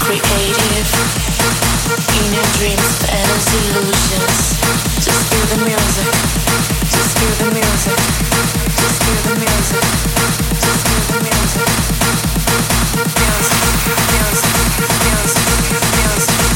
creative, inner dreams and illusions. Just feel the music, just feel the music, just feel the music, just feel the music. Music, Feel. music, music.